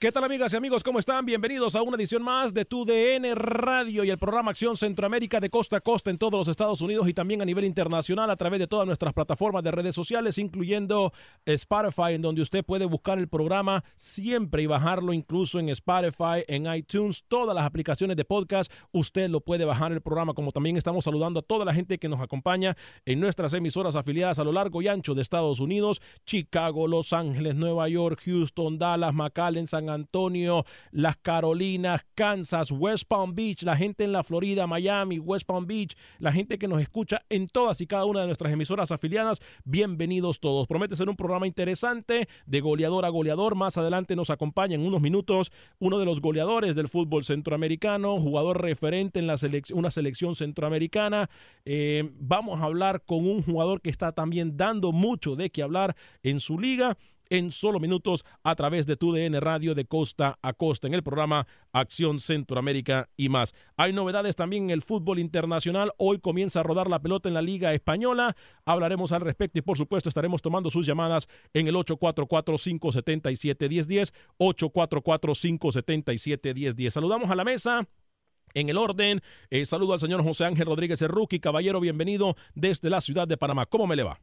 ¿Qué tal amigas y amigos? ¿Cómo están? Bienvenidos a una edición más de Tu DN Radio y el programa Acción Centroamérica de costa a costa en todos los Estados Unidos y también a nivel internacional a través de todas nuestras plataformas de redes sociales, incluyendo Spotify, en donde usted puede buscar el programa siempre y bajarlo incluso en Spotify, en iTunes, todas las aplicaciones de podcast. Usted lo puede bajar el programa, como también estamos saludando a toda la gente que nos acompaña en nuestras emisoras afiliadas a lo largo y ancho de Estados Unidos, Chicago, Los Ángeles, Nueva York, Houston, Dallas, McAllen, San Antonio, las Carolinas, Kansas, West Palm Beach, la gente en la Florida, Miami, West Palm Beach, la gente que nos escucha en todas y cada una de nuestras emisoras afiliadas, bienvenidos todos. Promete ser un programa interesante de goleador a goleador. Más adelante nos acompaña en unos minutos uno de los goleadores del fútbol centroamericano, jugador referente en la una selección centroamericana. Eh, vamos a hablar con un jugador que está también dando mucho de qué hablar en su liga en solo minutos a través de tu DN Radio de costa a costa en el programa Acción Centroamérica y más. Hay novedades también en el fútbol internacional. Hoy comienza a rodar la pelota en la Liga Española. Hablaremos al respecto y por supuesto estaremos tomando sus llamadas en el 844-577-1010, 844-577-1010. Saludamos a la mesa. En el orden, eh, saludo al señor José Ángel Rodríguez Erruqui. Caballero, bienvenido desde la ciudad de Panamá. ¿Cómo me le va?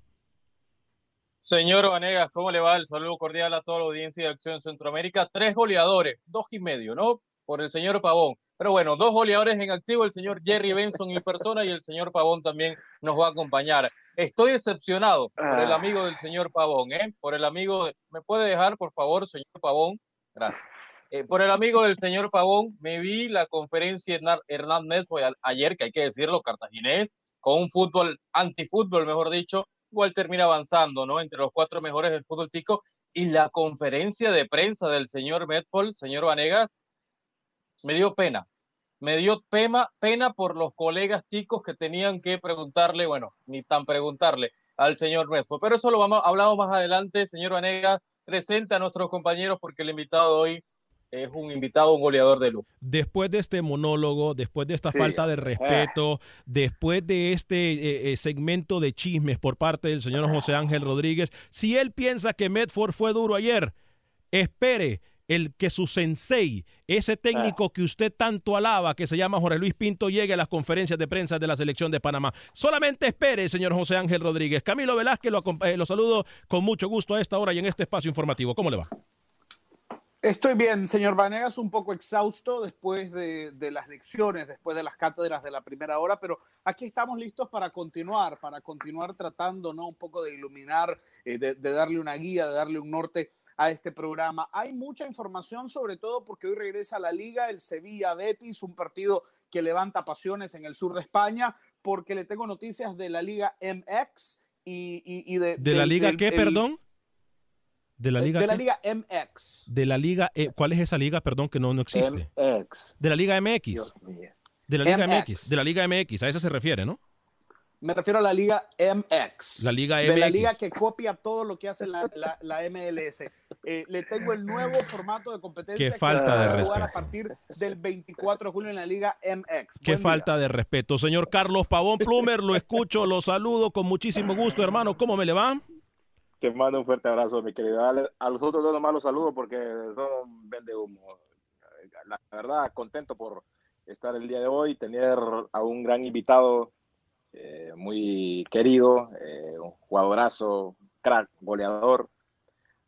Señor Vanegas, ¿cómo le va? El saludo cordial a toda la audiencia de Acción Centroamérica. Tres goleadores, dos y medio, ¿no? Por el señor Pavón. Pero bueno, dos goleadores en activo, el señor Jerry Benson en persona y el señor Pavón también nos va a acompañar. Estoy decepcionado por el amigo del señor Pavón, ¿eh? Por el amigo, ¿me puede dejar, por favor, señor Pavón? Gracias. Eh, por el amigo del señor Pavón, me vi la conferencia de Hernán Mesmo ayer, que hay que decirlo, cartaginés, con un fútbol, antifútbol, mejor dicho, igual termina avanzando, ¿no? Entre los cuatro mejores del fútbol tico. Y la conferencia de prensa del señor Medford, señor Vanegas, me dio pena. Me dio pena, pena por los colegas ticos que tenían que preguntarle, bueno, ni tan preguntarle al señor Medford. Pero eso lo vamos, hablamos más adelante. Señor Vanegas, presenta a nuestros compañeros porque el invitado de hoy es un invitado, un goleador de luz. Después de este monólogo, después de esta sí. falta de respeto, ah. después de este eh, segmento de chismes por parte del señor José Ángel Rodríguez, si él piensa que Medford fue duro ayer, espere el que su sensei, ese técnico que usted tanto alaba, que se llama Jorge Luis Pinto, llegue a las conferencias de prensa de la selección de Panamá. Solamente espere, señor José Ángel Rodríguez. Camilo Velázquez, lo, eh, lo saludo con mucho gusto a esta hora y en este espacio informativo. ¿Cómo le va? Estoy bien, señor Vanegas, un poco exhausto después de, de, las lecciones, después de las cátedras de la primera hora, pero aquí estamos listos para continuar, para continuar tratando, ¿no? Un poco de iluminar, eh, de, de, darle una guía, de darle un norte a este programa. Hay mucha información, sobre todo porque hoy regresa a la liga el Sevilla Betis, un partido que levanta pasiones en el sur de España, porque le tengo noticias de la liga MX y, y- y de... ¿De la liga del- qué, el- perdón? ¿De la liga de la liga MX. De la liga, eh, ¿cuál es esa liga? Perdón, que no, no existe. MX. De la liga MX. Dios mío. De la liga MX. MX. De la liga MX. A esa se refiere, ¿no? Me refiero a la liga MX. La liga de la MX. liga que copia todo lo que hace la, la- la MLS. Eh, le tengo el nuevo formato de competencia Qué que falta va de a jugar a respeto. partir del 24 de julio en la liga MX. Qué Buen día. falta de respeto. Señor Carlos Pavón Plumer, lo escucho, lo saludo con muchísimo gusto, hermano. ¿Cómo me le va? Te mando un fuerte abrazo, mi querido. A los otros dos nomás los saludo porque son vende humo. La verdad, contento por estar el día de hoy, tener a un gran invitado eh, muy querido, eh, un jugadorazo, crack, goleador.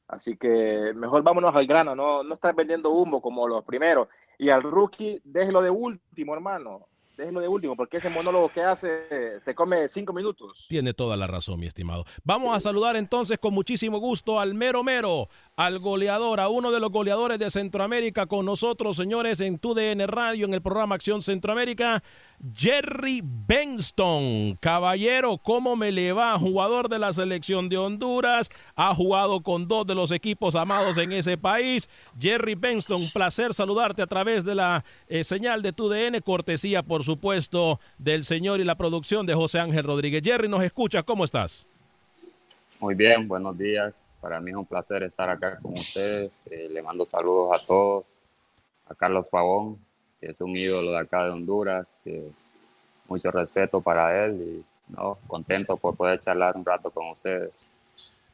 Así que mejor vámonos al grano, no, no estar vendiendo humo como los primeros. Y al rookie, déjelo de último, hermano. Déjelo de último, porque ese monólogo que hace se come cinco minutos. Tiene toda la razón, mi estimado. Vamos a saludar entonces con muchísimo gusto al mero mero, al goleador, a uno de los goleadores de Centroamérica con nosotros, señores, en TUDN Radio, en el programa Acción Centroamérica, Jerry Benston. Caballero, ¿cómo me le va? Jugador de la selección de Honduras, ha jugado con dos de los equipos amados en ese país. Jerry Benston, placer saludarte a través de la eh, señal de TUDN, cortesía, por supuesto, del señor y la producción de José Ángel Rodríguez. Jerry, ¿nos escucha? ¿Cómo estás? Muy bien, buenos días. Para mí es un placer estar acá con ustedes. Eh, le mando saludos a todos. A Carlos Pavón, es un ídolo de acá de Honduras, que mucho respeto para él y no, contento por poder charlar un rato con ustedes.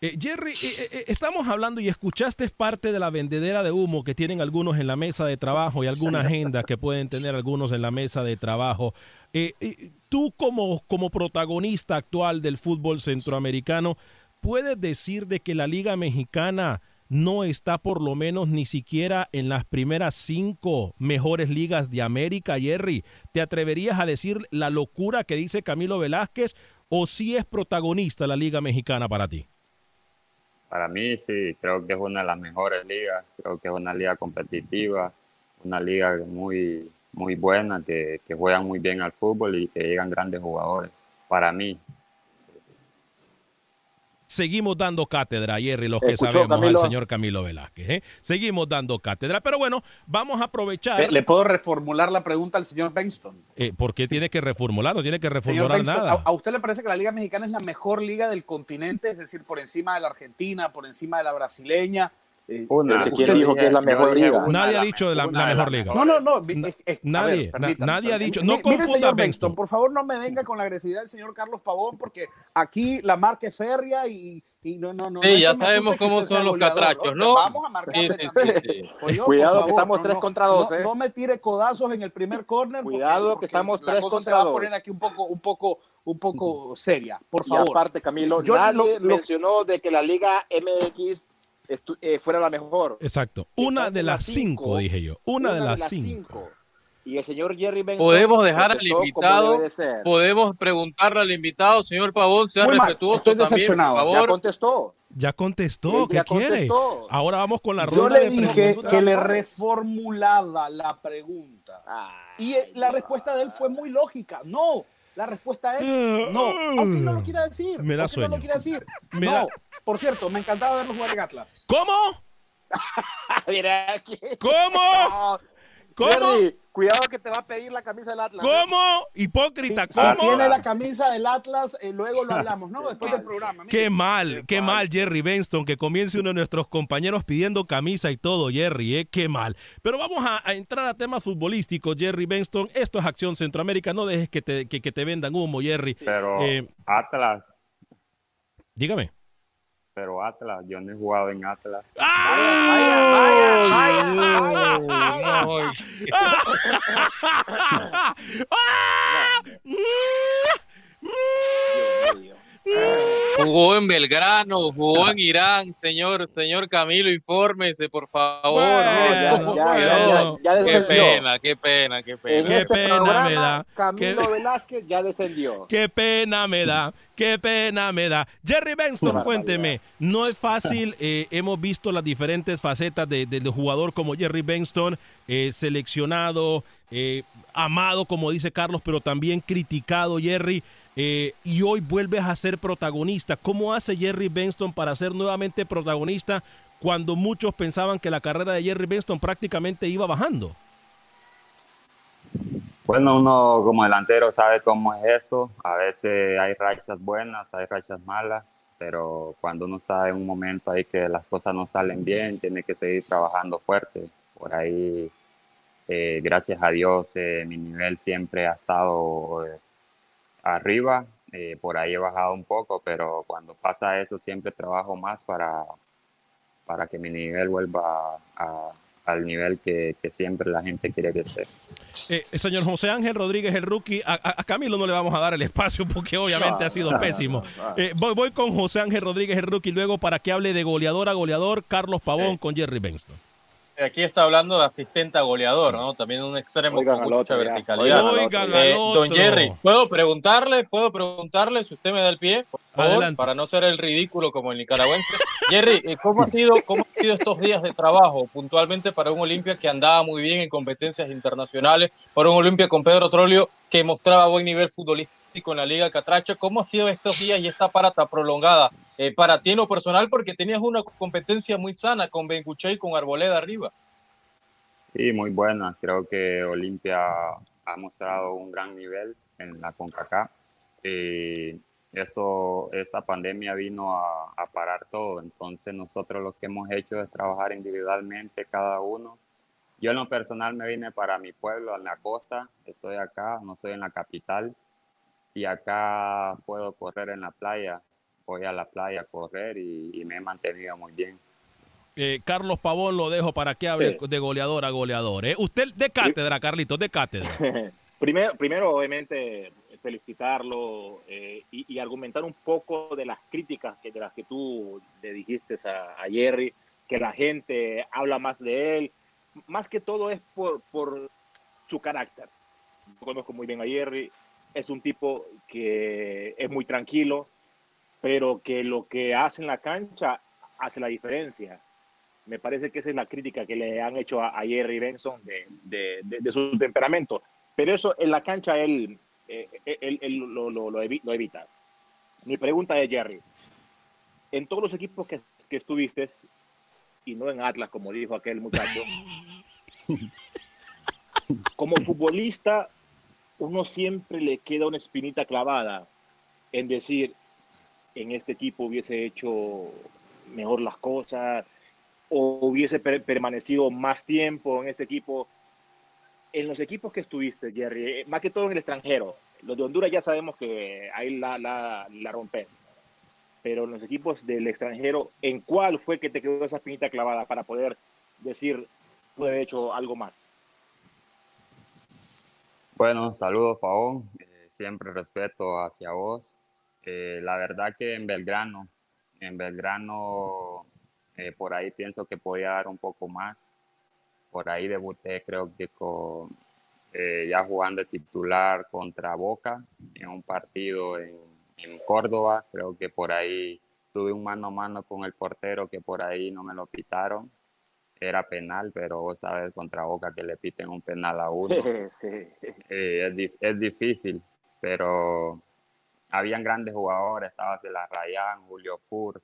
Eh, Jerry, eh, eh, estamos hablando y escuchaste parte de la vendedera de humo que tienen algunos en la mesa de trabajo y alguna agenda que pueden tener algunos en la mesa de trabajo. Tú como, como protagonista actual del fútbol centroamericano, ¿puedes decir de que la Liga Mexicana no está por lo menos ni siquiera en las primeras cinco mejores ligas de América, Jerry? ¿Te atreverías a decir la locura que dice Camilo Velázquez o si es protagonista la Liga Mexicana para ti? Para mí sí, creo que es una de las mejores ligas, creo que es una liga competitiva, una liga muy, muy buena, que, que juegan muy bien al fútbol y que llegan grandes jugadores. Para mí, Seguimos dando cátedra, Jerry, los que Escuchó, sabemos Camilo. al señor Camilo Velázquez. ¿eh? Seguimos dando cátedra. Pero bueno, vamos a aprovechar. ¿Le, le puedo reformular la pregunta al señor Benston? Eh, ¿Por qué tiene que reformular? No tiene que reformular Benston, nada. ¿a, a usted le parece que la Liga Mexicana es la mejor liga del continente? Es decir, por encima de la Argentina, por encima de la brasileña. Eh, Una. usted- ¿Quién dijo que es la mejor liga? Nadie ha dicho de la, la mejor liga. No, no, no. es- es- a Nadie, ver, na- nadie ha dicho- no mire, confunda, señor Benston. Por favor, no me venga con la agresividad del señor Carlos Pavón, porque aquí la marca es férrea y, y no, no, no. Sí, no ya que sabemos que cómo son los catrachos, ¿no? Vamos a marcarle Sí, sí, también. sí, sí. Oye, Cuidado, por que favor, estamos no, tres no, contra dos, no, ¿eh? no me tire codazos en el primer corner. porque- Cuidado, que porque estamos la tres cosa se contra va a dos. poner aquí un poco, un poco, un poco seria. Por Y favor. aparte, Camilo, Yo nadie lo- lo- mencionó de que la Liga MX eh, fuera la mejor. Exacto. Una de las las cinco, cinco. dije yo. Una, de las cinco. Y el señor Jerry Benson Podemos dejar al invitado, de podemos preguntarle al invitado, señor Pavón, sea Muy mal, respetuoso estoy también, por decepcionado. Ya favor. contestó. Ya contestó, ¿qué ya quiere? contestó. Ahora vamos con la Yo ronda le de dije preguntas. que le reformulaba la pregunta. Ay, Y eh, la respuesta de él fue muy lógica. No, la respuesta es no. Aunque no lo quiera decir. Me da aunque no sueño. lo quiera decir. Me no. da- Por cierto, me encantaba verlo jugar en Atlas. ¿Cómo? Mira aquí. ¿Cómo? ¿Cómo? Jerry, cuidado que te va a pedir la camisa del Atlas. ¿Cómo? Hipócrita, Si ¿cómo? tiene la camisa del Atlas, eh, luego lo hablamos, ¿no? Después del programa. Qué mal, qué mal, Jerry Benston, que comience uno de nuestros compañeros pidiendo camisa y todo, Jerry, ¿eh? Qué mal. Pero vamos a, a entrar a temas futbolísticos, Jerry Benston. Esto es Acción Centroamérica, no dejes que te, que, que te vendan humo, Jerry. pero Eh, Atlas, dígame. Pero Atlas, yo no he jugado en Atlas. Ay, ¡Ah! Dios mío. Jugó Jugó en Belgrano, jugó en Irán, señor, señor Camilo, infórmese, por favor. Bueno, ya, ya, ya, ya qué pena, qué pena, qué En pena. Qué este pena programa, me da. Camilo Qué- Velázquez ya descendió. Qué pena me da, qué pena me da. Jerry Benston, cuénteme, no es fácil, eh, hemos visto las diferentes facetas de- del jugador como Jerry Benston, eh, seleccionado, eh, amado, como dice Carlos, pero también criticado, Jerry, eh, y hoy vuelves a ser protagonista. ¿Cómo hace Jerry Benston para ser nuevamente protagonista cuando muchos pensaban que la carrera de Jerry Benston prácticamente iba bajando? Bueno, uno como delantero sabe cómo es esto. A veces hay rachas buenas, hay rachas malas, pero cuando uno sabe en un momento ahí que las cosas no salen bien, tiene que seguir trabajando fuerte. Por ahí, eh, gracias a Dios, eh, mi nivel siempre ha estado arriba. Eh, por ahí he bajado un poco, pero cuando pasa eso siempre trabajo más para, para que mi nivel vuelva a- al nivel que, que siempre la gente quiere que esté. Eh, señor José Ángel Rodríguez, el rookie, a, Camilo no le vamos a dar el espacio porque obviamente No, ha sido no, pésimo. no. Eh, voy, voy con José Ángel Rodríguez, el rookie, luego para que hable de goleador a goleador, Carlos Pavón con Jerry Benston. Aquí está hablando de asistente a goleador, ¿no? También un extremo Oigan con mucha otro, verticalidad. Oigan Eh, don. Jerry, ¿puedo preguntarle? ¿Puedo preguntarle si usted me da el pie? Por favor, Adelante. para no ser el ridículo como el nicaragüense. Jerry, eh, ¿cómo ha sido cómo han sido estos días de trabajo puntualmente para un Olimpia que andaba muy bien en competencias internacionales, para un Olimpia con Pedro Trolio que mostraba buen nivel futbolístico en la Liga Catracha? ¿Cómo ha sido estos días y esta parata prolongada eh, para ti en lo personal? Porque tenías una competencia muy sana con Benguche y con Arboleda arriba. Sí, muy buena. Creo que Olimpia ha mostrado un gran nivel en la CONCACAF. Y esto, esta pandemia vino a, a parar todo. Entonces nosotros lo que hemos hecho es trabajar individualmente cada uno. Yo en lo personal me vine para mi pueblo, en la costa. Estoy acá, no estoy en la capital. Y acá puedo correr en la playa. Voy a la playa a correr y, y me he mantenido muy bien. Eh, Carlos Pavón lo dejo para que hable Sí. de goleador a goleador. ¿eh? Usted de cátedra, Carlitos, de cátedra. primero, primero, obviamente, felicitarlo eh, y, y argumentar un poco de las críticas que, de las que tú le dijiste a, a Jerry, que la gente habla más de él. Más que todo es por, por su carácter. Yo conozco muy bien a Jerry, es un tipo que es muy tranquilo, pero que lo que hace en la cancha hace la diferencia. Me parece que esa es la crítica que le han hecho a, a Jerry Benson de, de- de- de su temperamento. Pero eso en la cancha él, eh, él, él lo evita. Mi pregunta es, Jerry, en todos los equipos que, que estuviste, y no en Atlas, como dijo aquel muchacho, como futbolista, uno siempre le queda una espinita clavada en decir, en este equipo hubiese hecho mejor las cosas, o hubiese per- permanecido más tiempo en este equipo. En los equipos que estuviste, Jerry, eh, más que todo en el extranjero, los de Honduras ya sabemos que ahí la, la, la rompes, pero en los equipos del extranjero, ¿en cuál fue que te quedó esa espinita clavada para poder decir, pude haber hecho algo más? Bueno, saludos, Pavón. Eh, siempre respeto hacia vos. Eh, la verdad que en Belgrano, en Belgrano, eh, por ahí pienso que podía dar un poco más. Por ahí debuté, creo que con, ya jugando titular contra Boca en un partido en, en Córdoba. Creo que por ahí tuve un mano a mano con el portero que por ahí no me lo pitaron. Era penal, pero vos sabes contra Boca que le piten un penal a uno. Sí. Eh, es, dif- es difícil, pero habían grandes jugadores, estaba Rayán, Julio Fur,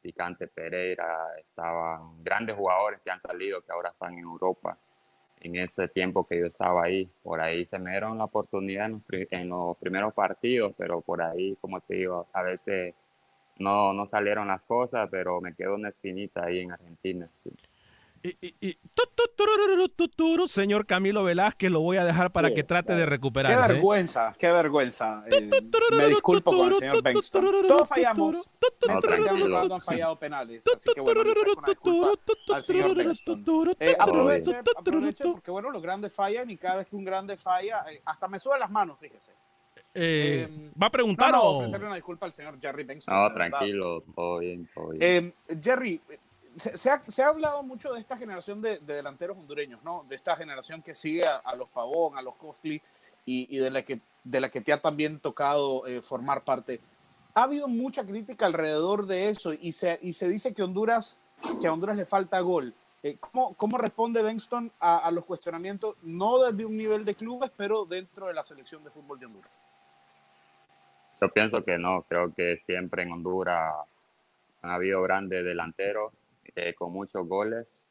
Picante Pereira, estaban grandes jugadores que han salido, que ahora están en Europa. En ese tiempo que yo estaba ahí, por ahí se me dieron la oportunidad en los, pri- en los primeros partidos, pero por ahí, como te digo, a veces no, no salieron las cosas, pero me quedó una espinita ahí en Argentina. sí. Y- y- y- tu, tu, tu, señor Camilo Velázquez, lo voy a dejar para Sí, que trate de Qué recuperarse. ¿eh? vergüenza, qué vergüenza. Eh, me disculpo con el señor Benston. Todos fallamos. No, tranquilo. Ronaldo han fallado penales. Así que bueno, le saco una al señor Benston. Eh, aproveche, aproveche, porque bueno, los grandes fallan y cada vez que un grande falla, eh, hasta me suben las manos, fíjese. Eh, Eh, ¿Va a preguntar no, no, o...? ofrecerle una disculpa al señor Jerry Benston. No, tranquilo, todo bien, todo bien. Eh, Jerry, se, ha, se ha hablado mucho de esta generación de, de delanteros hondureños, ¿no? De esta generación que sigue a, a los Pavón, a los Costly y, y de, la que, de la que te ha también tocado eh, formar parte. Ha habido mucha crítica alrededor de eso y se, y se dice que, Honduras, que a Honduras le falta gol. Eh, ¿cómo, ¿Cómo responde Benston a, a los cuestionamientos, no desde un nivel de clubes, pero dentro de la selección de fútbol de Honduras? Yo pienso que no, creo que siempre en Honduras han habido grandes delanteros eh, con muchos goles.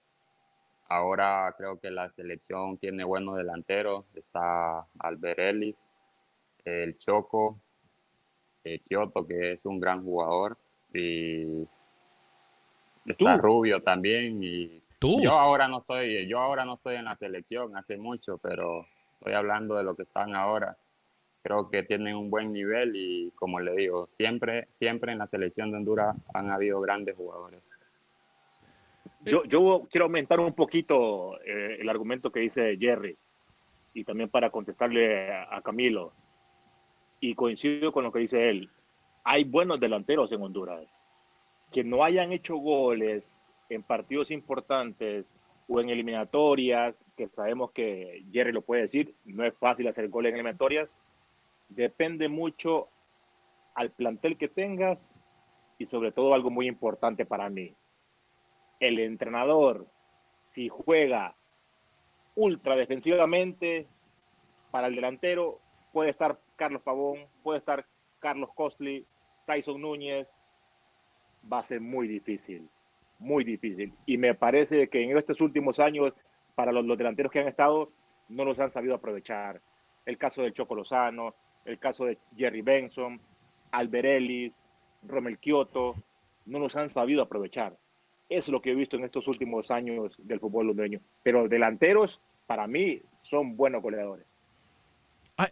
Ahora creo que la selección tiene buenos delanteros. Está Albert Ellis, el Choco, eh, Kioto, que es un gran jugador, y está Tú. Rubio también. Y Tú. Yo ahora no estoy, yo ahora no estoy en la selección hace mucho, pero estoy hablando de lo que están ahora creo que tienen un buen nivel y como le digo, siempre, siempre en la selección de Honduras han habido grandes jugadores. Yo, quiero aumentar un poquito eh, el argumento que dice Jerry y también para contestarle a, a Camilo. Y coincido con lo que dice él. Hay buenos delanteros en Honduras. Que no hayan hecho goles en partidos importantes o en eliminatorias, que sabemos que Jerry lo puede decir, no es fácil hacer goles en eliminatorias. Depende mucho al plantel que tengas y sobre todo algo muy importante para mí, el entrenador, si juega ultra defensivamente para el delantero, puede estar Carlos Pavón, puede estar Carlos Costly, Tyson Núñez, va a ser muy difícil, muy difícil. Y me parece que en estos últimos años, para los, delanteros que han estado, no los han sabido aprovechar. El caso de Choco Lozano, el caso de Jerry Benson, Albert Ellis, Romel Kioto, no los han sabido aprovechar. Es lo que he visto en estos últimos años del fútbol hondureño. Pero delanteros, para mí, son buenos goleadores.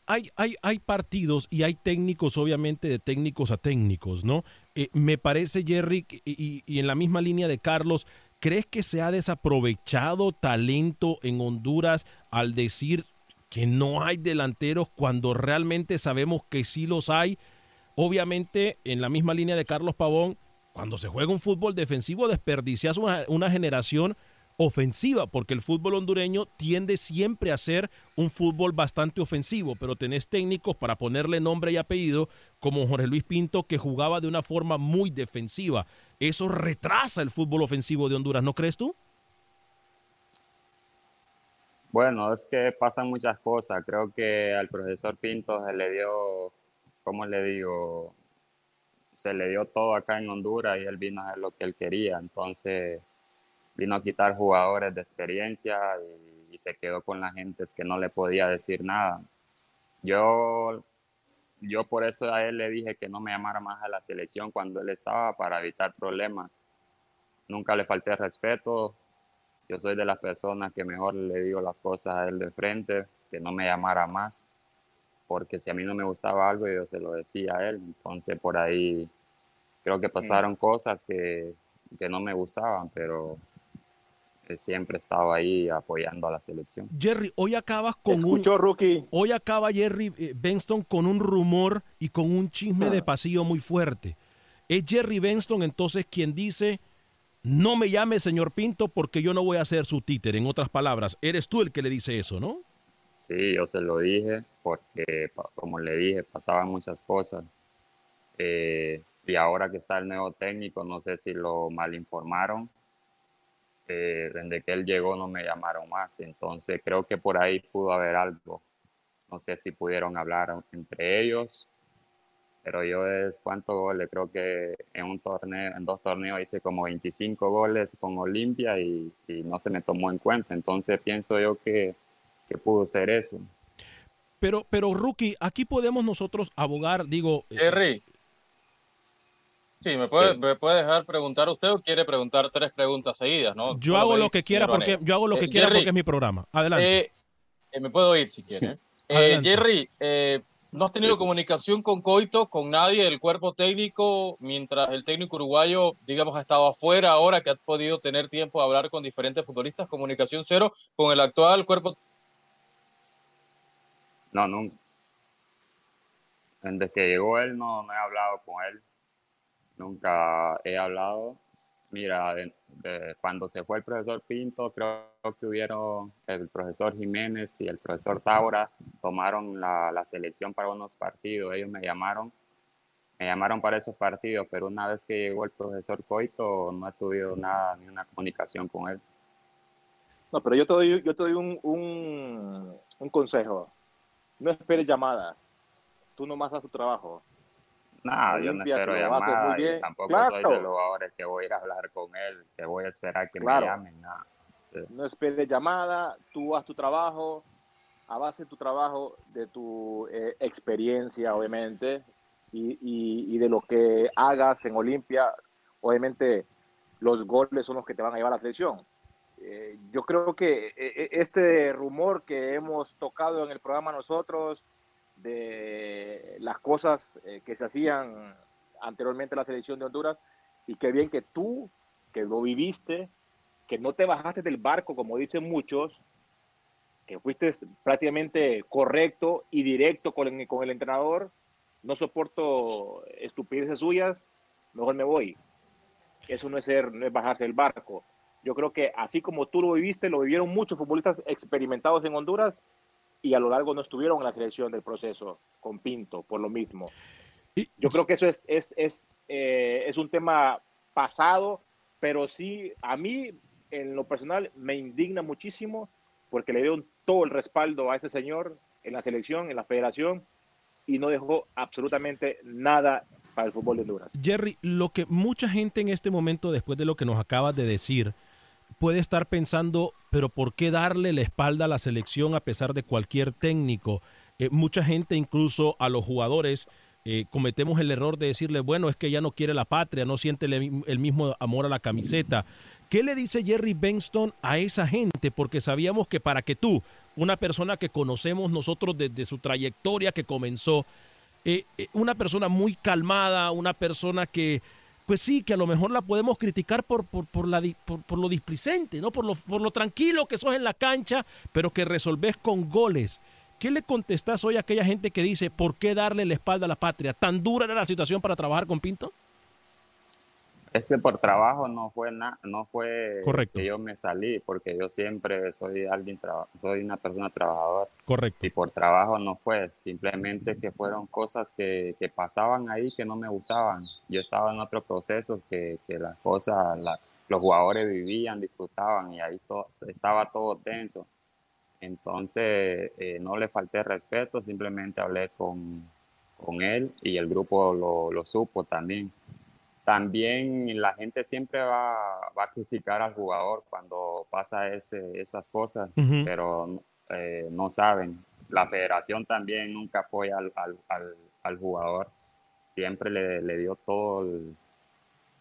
Hay, partidos y hay técnicos, obviamente, de técnicos a técnicos, ¿no? Eh, me parece, Jerry, y en la misma línea de Carlos, ¿crees que se ha desaprovechado talento en Honduras al decir que no hay delanteros cuando realmente sabemos que sí los hay? Obviamente, en la misma línea de Carlos Pavón, cuando se juega un fútbol defensivo, desperdicias una, una generación ofensiva, porque el fútbol hondureño tiende siempre a ser un fútbol bastante ofensivo, pero tenés técnicos para ponerle nombre y apellido, como Jorge Luis Pinto, que jugaba de una forma muy defensiva. Eso retrasa el fútbol ofensivo de Honduras, ¿no crees tú? Bueno, es que pasan muchas cosas. Creo que al profesor Pinto se le dio, ¿cómo le digo? Se le dio todo acá en Honduras y él vino a hacer lo que él quería. Entonces vino a quitar jugadores de experiencia y, se quedó con la gente que no le podía decir nada. Yo, yo por eso a él le dije que no me llamara más a la selección cuando él estaba para evitar problemas. Nunca le falté respeto, yo soy de las personas que mejor le digo las cosas a él de frente, que no me llamara más, porque si a mí no me gustaba algo, yo se lo decía a él. Entonces, por ahí creo que pasaron cosas que, que no me gustaban, pero él siempre estaba ahí apoyando a la selección. Jerry, hoy acabas con Escuchó, un... Rookie. Hoy acaba Jerry eh, Benston con un rumor y con un chisme de pasillo muy fuerte. Es Jerry Benston entonces quien dice, no me llame señor Pinto porque yo no voy a ser su títere. En otras palabras, eres tú el que le dice eso, ¿no? Sí, yo se lo dije porque, como le dije, pasaban muchas cosas. Eh, y ahora que está el nuevo técnico, no sé si lo malinformaron. Eh, desde que él llegó no me llamaron más. Entonces creo que por ahí pudo haber algo. No sé si pudieron hablar entre ellos. Pero yo es cuántos goles, creo que en un torneo, en dos torneos hice como 25 goles con Olimpia y no se me tomó en cuenta. Entonces pienso yo que, que pudo ser eso. Pero, pero Rookie, aquí podemos nosotros abogar, digo... eh, Jerry. Sí, ¿me puede, Sí. me puede dejar preguntar usted o quiere preguntar tres preguntas seguidas? ¿no? yo hago lo dice, que quiera porque yo hago lo que Eh, quiera Jerry, porque es mi programa. Adelante. eh, eh, me puedo ir si quiere. Eh. Jerry, eh, ¿no has tenido Sí, sí. comunicación con Coito, con nadie del cuerpo técnico, mientras el técnico uruguayo, digamos, ha estado afuera ahora, que ha podido tener tiempo de hablar con diferentes futbolistas? Comunicación cero con el actual cuerpo. No, nunca. Desde que llegó él no, he hablado con él. Nunca he hablado. Mira, cuando se fue el profesor Pinto, creo que hubieron el profesor Jiménez y el profesor Taura tomaron la, selección para unos partidos. Ellos me llamaron, me llamaron para esos partidos, pero una vez que llegó el profesor Coito, no he tenido nada, ni una comunicación con él. No, pero yo te doy, yo te doy un consejo. No esperes llamadas. Tú nomás haz tu trabajo. Nada, yo no espero que lo hace muy llamada y bien. tampoco Claro. soy de los jugadores que voy a ir a hablar con él, que voy a esperar que Claro. me llamen. Sí. No esperes llamada, tú haz tu trabajo, a base de tu trabajo, de tu eh, experiencia, obviamente, y, y- y de lo que hagas en Olimpia, obviamente los goles son los que te van a llevar a la selección. Eh, yo creo que eh, eh, este rumor que hemos tocado en el programa nosotros, de las cosas que se hacían anteriormente en la selección de Honduras, y qué bien que tú, que lo viviste, que no te bajaste del barco, como dicen muchos, que fuiste prácticamente correcto y directo con el, con el entrenador, no soporto estupideces suyas, mejor me voy. Eso no es ser, no es bajarse del barco. Yo creo que así como tú lo viviste, lo vivieron muchos futbolistas experimentados en Honduras y a lo largo no estuvieron en la selección del proceso con Pinto, por lo mismo. Yo creo que eso es, es, es, eh, es un tema pasado, pero sí, a mí, en lo personal, me indigna muchísimo porque le dieron todo el respaldo a ese señor en la selección, en la federación, y no dejó absolutamente nada para el fútbol de Honduras. Jerry, lo que mucha gente en este momento, después de lo que nos acabas de decir, puede estar pensando, pero ¿por qué darle la espalda a la selección a pesar de cualquier técnico? Eh, mucha gente, incluso a los jugadores, eh, cometemos el error de decirle, bueno, es que ya no quiere la patria, no siente el, mismo amor a la camiseta. ¿Qué le dice Jerry Benston a esa gente? Porque sabíamos que para que tú, una persona que conocemos nosotros desde su trayectoria que comenzó, eh, una persona muy calmada, una persona que, pues sí, que a lo mejor la podemos criticar por, por, por, por lo displicente, ¿no? Por lo, por lo tranquilo que sos en la cancha, pero que resolvés con goles. ¿Qué le contestás hoy a aquella gente que dice, ¿por qué darle la espalda a la patria? ¿Tan dura era la situación para trabajar con Pinto? Ese por trabajo no fue nada, no fue Correcto. que yo me salí, porque yo siempre soy alguien, soy una persona trabajadora. Correcto. Y por trabajo no fue, simplemente que fueron cosas que, que pasaban ahí que no me gustaban. Yo estaba en otro proceso que, que las cosas, la- los jugadores vivían, disfrutaban y ahí todo, estaba todo tenso. Entonces eh, no le falté respeto, simplemente hablé con, con él y el grupo lo, lo supo también. También la gente siempre va, va a criticar al jugador cuando pasa ese, esas cosas, pero eh, no saben. La federación también nunca apoya al, al, al- al jugador. Siempre le, le dio todo, el-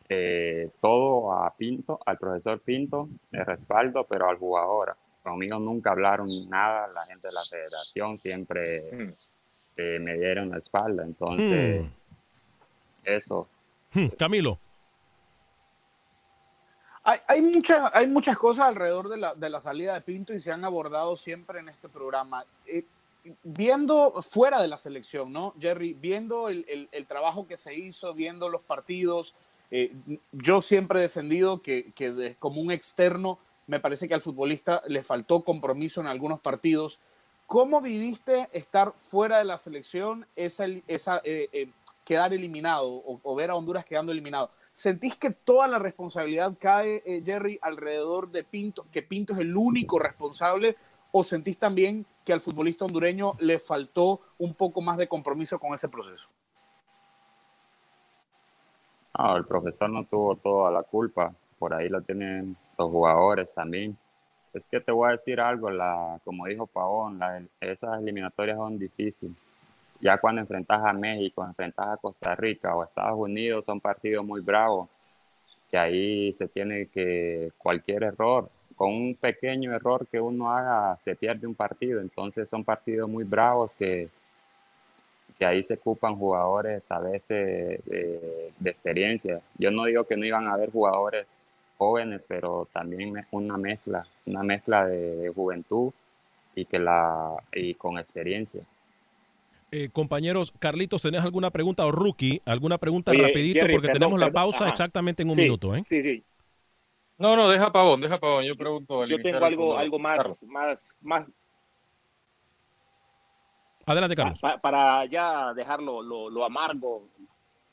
eh, todo a Pinto, al profesor Pinto, de respaldo, pero al jugador. Conmigo nunca hablaron nada, la gente de la federación siempre eh, me dieron la espalda. Entonces, Hmm. eso. Hmm, Camilo. Hay, muchas, hay muchas cosas alrededor de la, de la salida de Pinto y se han abordado siempre en este programa. Eh, viendo fuera de la selección, ¿no, Jerry? Viendo el, el- trabajo que se hizo, viendo los partidos, eh, yo siempre he defendido que, que como un externo me parece que al futbolista le faltó compromiso en algunos partidos. ¿Cómo viviste estar fuera de la selección, esa, eh, quedar eliminado o, ver a Honduras quedando eliminado? ¿Sentís que toda la responsabilidad cae, eh, Jerry, alrededor de Pinto, que Pinto es el único responsable? ¿O sentís también que al futbolista hondureño le faltó un poco más de compromiso con ese proceso? No, el profesor no tuvo toda la culpa, por ahí lo tienen los jugadores también. Es que te voy a decir algo, la, como dijo Pavón, la- esas eliminatorias son difíciles. Ya cuando enfrentas a México, enfrentas a Costa Rica o a Estados Unidos, son partidos muy bravos, que ahí se tiene que cualquier error, con un pequeño error que uno haga, se pierde un partido. Entonces son partidos muy bravos que, que ahí se ocupan jugadores a veces de, de experiencia. Yo no digo que no iban a haber jugadores jóvenes, pero también una mezcla, una mezcla de, de juventud y, que la, y con experiencia. Eh, compañeros, Carlitos, ¿tenés alguna pregunta o Rookie? ¿Alguna pregunta Oye, rapidito? Jerry, porque perdón, tenemos la pausa Ajá. exactamente en un Sí, minuto, ¿eh? Sí, sí. No, no, deja Pavón, deja Pavón. Yo pregunto. al Yo tengo algo, algo más, Carlos. más, más Adelante, Carlos. pa- para ya dejar lo, lo, lo amargo,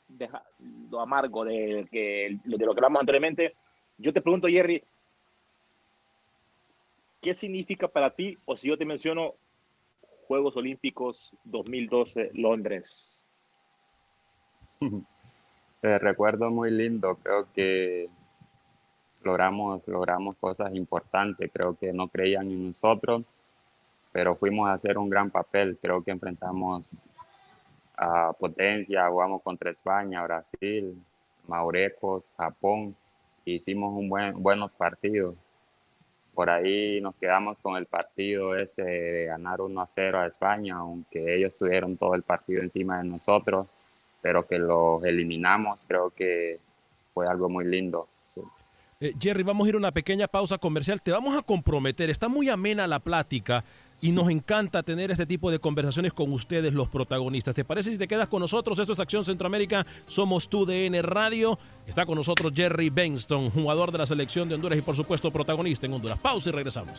deja- lo amargo de, que, de lo que hablamos anteriormente. Yo te pregunto, Jerry, ¿qué significa para ti, o si yo te menciono Juegos Olímpicos 2012 Londres? Te recuerdo muy lindo, creo que logramos, logramos cosas importantes, creo que no creían en nosotros, pero fuimos a hacer un gran papel, creo que enfrentamos a potencia, jugamos contra España, Brasil, Maurecos, Japón, e hicimos un buen, buenos partidos. Por ahí nos quedamos con el partido ese de ganar 1 a 0 a España, aunque ellos tuvieron todo el partido encima de nosotros, pero que los eliminamos, creo que fue algo muy lindo. Eh, Jerry, vamos a ir a una pequeña pausa comercial. Te vamos a comprometer. Está muy amena la plática y nos encanta tener este tipo de conversaciones con ustedes, los protagonistas. ¿Te parece si te quedas con nosotros? Esto es Acción Centroamérica. Somos tu DN Radio. Está con nosotros Jerry Benston, jugador de la selección de Honduras y, por supuesto, protagonista en Honduras. Pausa y regresamos.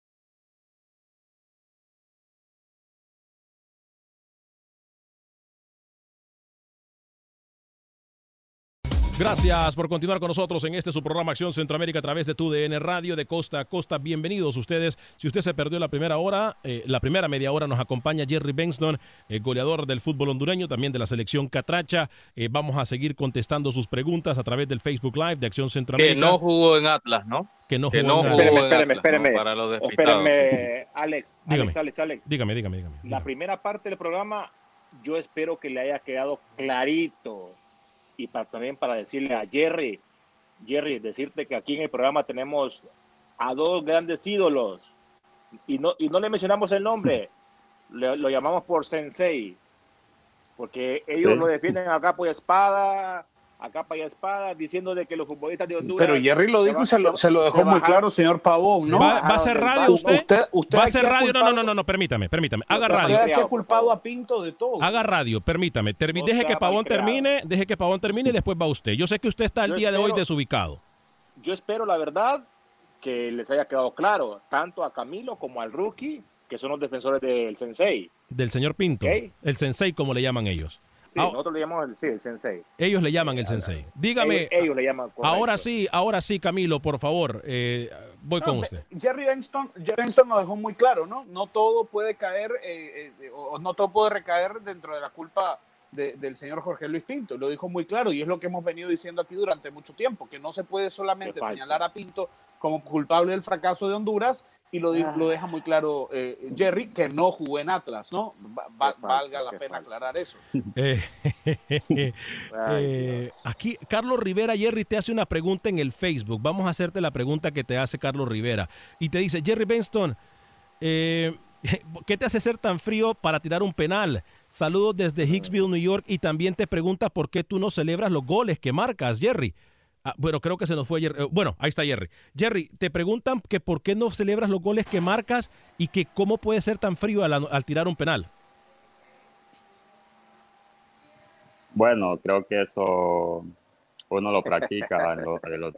Gracias por continuar con nosotros en este su programa Acción Centroamérica a través de tu DN Radio de Costa a Costa. Bienvenidos ustedes. Si usted se perdió la primera hora, eh, la primera media hora nos acompaña Jerry Benston, eh, goleador del fútbol hondureño, también de la selección Catracha. Eh, vamos a seguir contestando sus preguntas a través del Facebook Live de Acción Centroamérica. Que no jugó en Atlas, ¿no? Que no que jugó no en jugó Atlas. Atlas, espérame, ¿no? Para los despistados. Espérame, Alex, Dígame. Alex, Alex, Alex. Dígame, dígame, dígame. La primera parte del programa, yo espero que le haya quedado clarito. Y para, también para decirle a Jerry, Jerry, decirte que aquí en el programa tenemos a dos grandes ídolos. Y no, y no le mencionamos el nombre, le- lo llamamos por Sensei. Porque ellos Sí. lo defienden a capa y espada, a capa y espada, diciendo de que los futbolistas de Honduras. Pero Jerry lo dijo y se lo, se lo dejó muy bajaron- claro, señor Pavón, ¿no? ¿Va, va a hacer radio usted? Usted, usted ¿Va a ha radio? No, no, culpado- no, no, no, permítame, permítame. Haga radio. Usted aquí ha culpado a Pinto de todo. Haga radio, permítame. Termi- deje que Pavón termine, deje que Pavón termine y después va usted. Yo sé que usted está el Yo día de hoy desubicado. yo espero la verdad que les haya quedado claro, tanto a Camilo como al rookie, que son los defensores del Sensei. Del señor Pinto. El sensei, como le llaman ellos. Sí, Ah, nosotros le llamamos el, sí, el Sensei. ellos le llaman el sensei. Dígame, Ellos, ellos le llaman correcto. ahora sí, ahora sí, Camilo, por favor, eh, voy No, con usted. Jerry Benston, Jerry Benston nos dejó muy claro, ¿no? No todo puede caer, eh, eh, o no todo puede recaer dentro de la culpa de- del señor Jorge Luis Pinto. Lo dijo muy claro y es lo que hemos venido diciendo aquí durante mucho tiempo, que no se puede solamente señalar a Pinto como culpable del fracaso de Honduras y lo, Ah. lo deja muy claro eh, Jerry, que no jugó en Atlas, ¿no? Va- va- valga la pena aclarar eso. Eh, eh, aquí Carlos Rivera, Jerry, te hace una pregunta en el Facebook. Vamos a hacerte la pregunta que te hace Carlos Rivera. Y te dice, Jerry Benston, eh, ¿qué te hace ser tan frío para tirar un penal? Saludos desde Hicksville, New York. Y también te pregunta por qué tú no celebras los goles que marcas, Jerry. Ah, bueno, creo que se nos fue Jerry. Eh, Bueno, ahí está Jerry. Jerry, te preguntan que por qué no celebras los goles que marcas y que cómo puedes ser tan frío al, al tirar un penal. Bueno, creo que eso uno lo practica, lo- lo-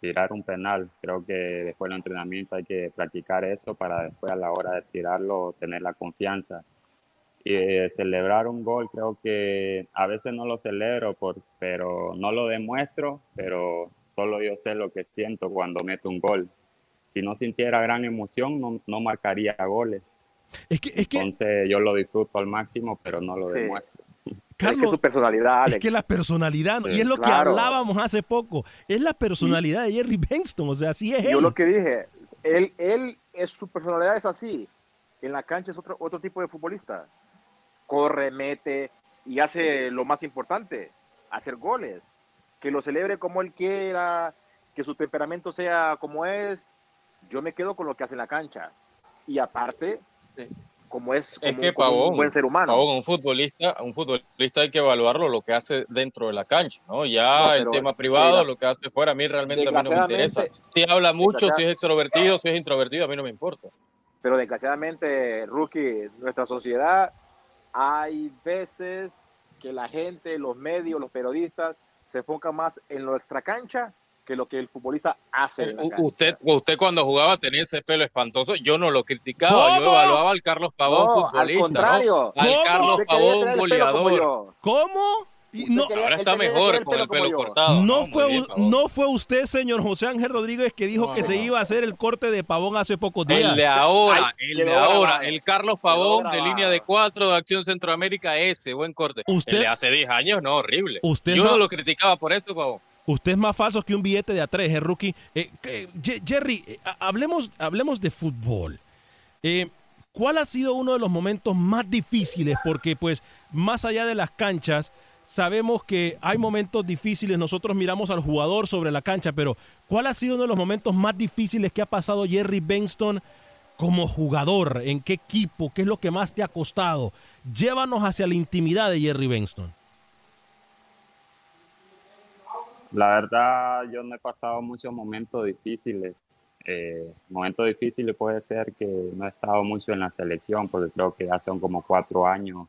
tirar un penal. Creo que después del entrenamiento hay que practicar eso para después a la hora de tirarlo tener la confianza. Y eh, celebrar un gol, creo que a veces no lo celebro, por, pero no lo demuestro, pero solo yo sé lo que siento cuando meto un gol. Si no sintiera gran emoción, no, no marcaría goles. Es que, es que Entonces yo lo disfruto al máximo, pero no lo Sí. demuestro. Es que Carlos, su personalidad, Es Alex. que la personalidad. Sí, y es lo que claro. hablábamos hace poco, es la personalidad de Jerry Benston, o sea, así es Yo él. lo que dije, él, él es su personalidad es así. en la cancha es otro, otro tipo de futbolista. Corre, mete y hace lo más importante, hacer goles. Que lo celebre como él quiera, que su temperamento sea como es. Yo me quedo con lo que hace en la cancha. Y aparte, como es, Es que como Pavón, un buen ser humano. Pavón, un futbolista, un futbolista hay que evaluarlo lo que hace dentro de la cancha, ¿no? Ya No, el tema privado, lo que hace fuera, a mí realmente a mí no me interesa. Si habla mucho, si es extrovertido, si es introvertido, a mí no me importa. Pero desgraciadamente, Rookie, nuestra sociedad, hay veces que la gente, los medios, los periodistas, se enfocan más en lo extracancha que lo que el futbolista hace. cancha. Usted, usted cuando jugaba tenía ese pelo espantoso, yo no lo criticaba, yo ¿Cómo? evaluaba al Carlos Pavón No, al futbolista, contrario. ¿no? Al ¿Cómo? Carlos Pavón goleador. yo. ¿Cómo? No, quería- Ahora está mejor el con el pelo cortado. no, fue, bien, no fue usted, señor José Ángel Rodríguez, que dijo No, que se no. iba a hacer el corte de pavón hace pocos días. El de ahora, Ay, el de ahora, el Carlos Pavón de línea de cuatro de Acción Centroamérica, ese, buen corte. Usted- El de hace 10 años, no, horrible. Usted Yo no- lo criticaba por esto, Pavón. Usted es más falso que un billete de a tres, eh, rookie. Eh, Jerry, eh, ha- hablemos, hablemos de fútbol. Eh, ¿Cuál ha sido uno de los momentos más difíciles? Porque, pues, más allá de las canchas, sabemos que hay momentos difíciles. Nosotros miramos al jugador sobre la cancha, pero ¿cuál ha sido uno de los momentos más difíciles que ha pasado Jerry Benston como jugador? ¿En qué equipo? ¿Qué es lo que más te ha costado? Llévanos hacia la intimidad de Jerry Benston. La verdad, yo no he pasado muchos momentos difíciles. Eh, momentos difíciles puede ser que no he estado mucho en la selección, porque creo que ya son como cuatro años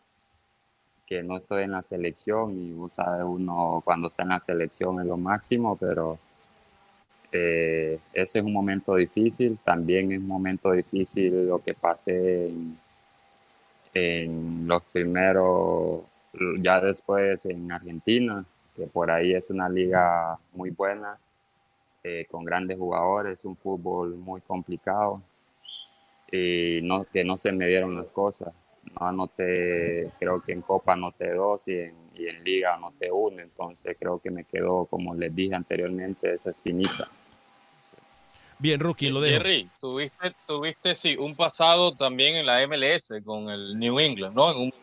que no estoy en la selección y vos sabes, uno cuando está en la selección es lo máximo, pero eh, ese es un momento difícil. También es un momento difícil lo que pasé en, los primeros, ya después en Argentina, que por ahí es una liga muy buena, eh, con grandes jugadores, un fútbol muy complicado y que no se me dieron las cosas. No anoté, creo que en Copa anoté dos y en, y en Liga anoté uno, entonces creo que me quedó, como les dije anteriormente, esa espinita. Bien, rookie, lo dejo. Jerry, tuviste, tuviste sí, un pasado también en la MLS con el New England, ¿no? En un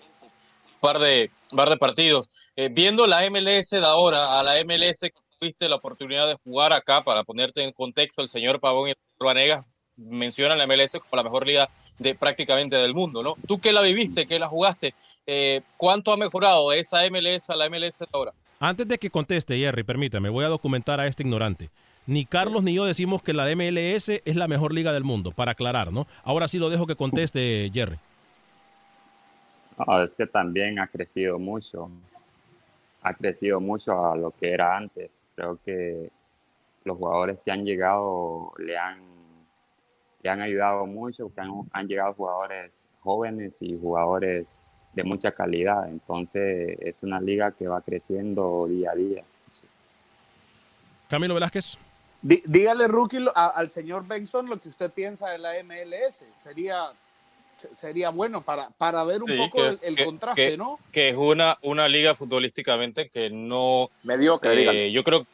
par de, par de partidos. Eh, viendo la MLS de ahora a la MLS que tuviste la oportunidad de jugar acá, para ponerte en contexto, el señor Pavón y el señor Vanegas mencionan la MLS como la mejor liga de prácticamente del mundo, ¿no? Tú que la viviste, que la jugaste, eh, ¿cuánto ha mejorado esa MLS a la MLS ahora? Antes de que conteste, Jerry, permítame, voy a documentar a este ignorante. Ni Carlos ni yo decimos que la MLS es la mejor liga del mundo, para aclarar, ¿no? Ahora sí lo dejo que conteste, Jerry. No, es que también ha crecido mucho, ha crecido mucho a lo que era antes. Creo que los jugadores que han llegado le han, le han ayudado mucho, que han, han llegado jugadores jóvenes y jugadores de mucha calidad. Entonces es una liga que va creciendo día a día. Camilo Velázquez. Dí- dígale, rookie, a- al señor Benson lo que usted piensa de la MLS. Sería, se- sería bueno para, para ver un Sí, poco que- el, el que- contraste, que- ¿no? Que es una, una liga futbolísticamente que no... Mediocre, eh, yo creo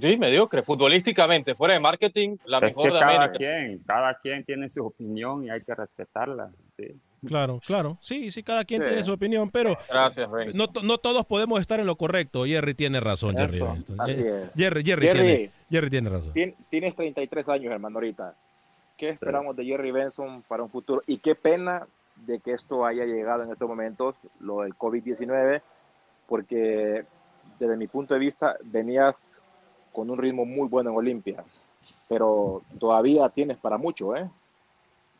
sí, mediocre, futbolísticamente, fuera de marketing, la es mejor que de cada América. quien, cada quien tiene su opinión y hay que respetarla. Sí. Claro, claro. Sí, sí, cada quien Sí. tiene su opinión, pero Gracias, no, no todos podemos estar en lo correcto. Jerry tiene razón, Jerry. Eso, Benson. así Ye- es. Jerry, Jerry, Jerry. tiene, Jerry tiene razón. Tien- Tienes 33 años, hermano, ahorita. ¿Qué esperamos de Jerry Benson para un futuro? Y qué pena de que esto haya llegado en estos momentos, lo del COVID-19, porque desde mi punto de vista venías con un ritmo muy bueno en Olimpia, pero todavía tienes para mucho, ¿eh?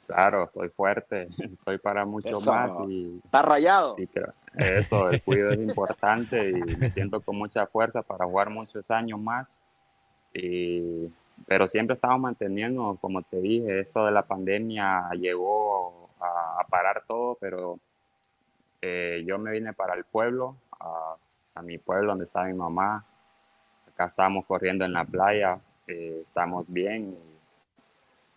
Claro, estoy fuerte, estoy para mucho Eso. más y Está rayado. y creo- eso, el cuidado es importante y me siento con mucha fuerza para jugar muchos años más. Y, pero siempre estamos manteniendo, como te dije, esto de la pandemia llegó a, a parar todo, pero eh, yo me vine para el pueblo, a, a mi pueblo donde está mi mamá. Acá estamos corriendo en la playa, eh, estamos bien